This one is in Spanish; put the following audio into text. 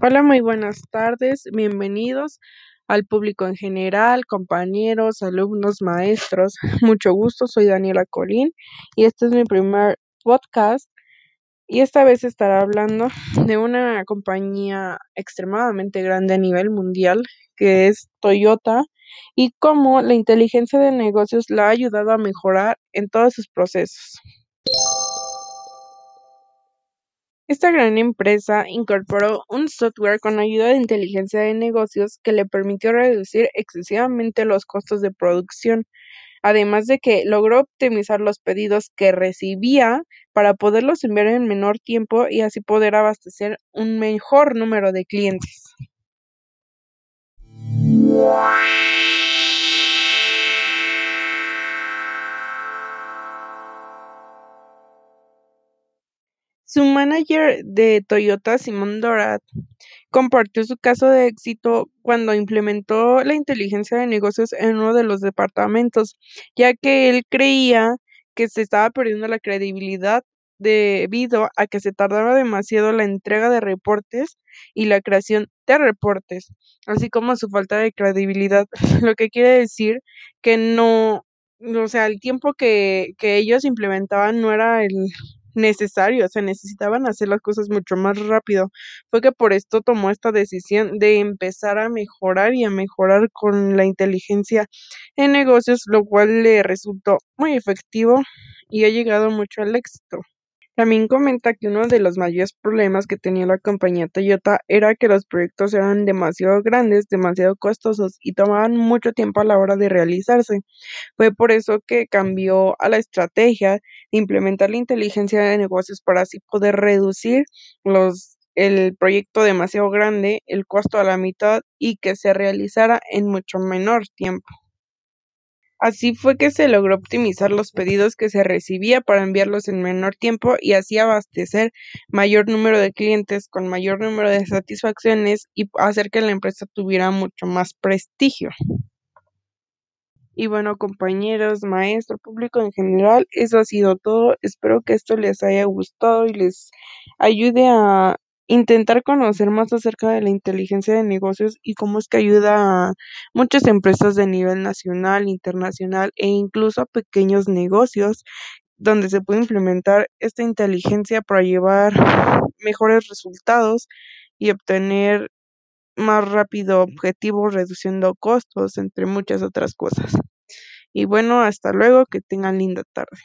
Hola, muy buenas tardes. Bienvenidos al público en general, compañeros, alumnos, maestros. Mucho gusto, soy Daniela Colín y este es mi primer podcast y esta vez estaré hablando de una compañía extremadamente grande a nivel mundial que es Toyota y cómo la inteligencia de negocios la ha ayudado a mejorar en todos sus procesos. Esta gran empresa incorporó un software con ayuda de inteligencia de negocios que le permitió reducir excesivamente los costos de producción, además de que logró optimizar los pedidos que recibía para poderlos enviar en menor tiempo y así poder abastecer un mejor número de clientes. Su manager de Toyota, Simon Dorat, compartió su caso de éxito cuando implementó la inteligencia de negocios en uno de los departamentos, ya que él creía que se estaba perdiendo la credibilidad debido a que se tardaba demasiado la entrega de reportes y la creación de reportes, así como su falta de credibilidad, lo que quiere decir que no, o sea, el tiempo que, que ellos implementaban no era el necesario, o sea, necesitaban hacer las cosas mucho más rápido. Fue que por esto tomó esta decisión de empezar a mejorar y a mejorar con la inteligencia en negocios, lo cual le resultó muy efectivo y ha llegado mucho al éxito. También comenta que uno de los mayores problemas que tenía la compañía Toyota era que los proyectos eran demasiado grandes, demasiado costosos y tomaban mucho tiempo a la hora de realizarse. Fue por eso que cambió a la estrategia de implementar la inteligencia de negocios para así poder reducir el proyecto demasiado grande, el costo a la mitad y que se realizara en mucho menor tiempo. Así fue que se logró optimizar los pedidos que se recibía para enviarlos en menor tiempo y así abastecer mayor número de clientes con mayor número de satisfacciones y hacer que la empresa tuviera mucho más prestigio. Y bueno, compañeros, maestro, público en general, eso ha sido todo. Espero que esto les haya gustado y les ayude a intentar conocer más acerca de la inteligencia de negocios y cómo es que ayuda a muchas empresas de nivel nacional, internacional e incluso a pequeños negocios donde se puede implementar esta inteligencia para llevar mejores resultados y obtener más rápido objetivos reduciendo costos, entre muchas otras cosas. Y bueno, hasta luego, que tengan linda tarde.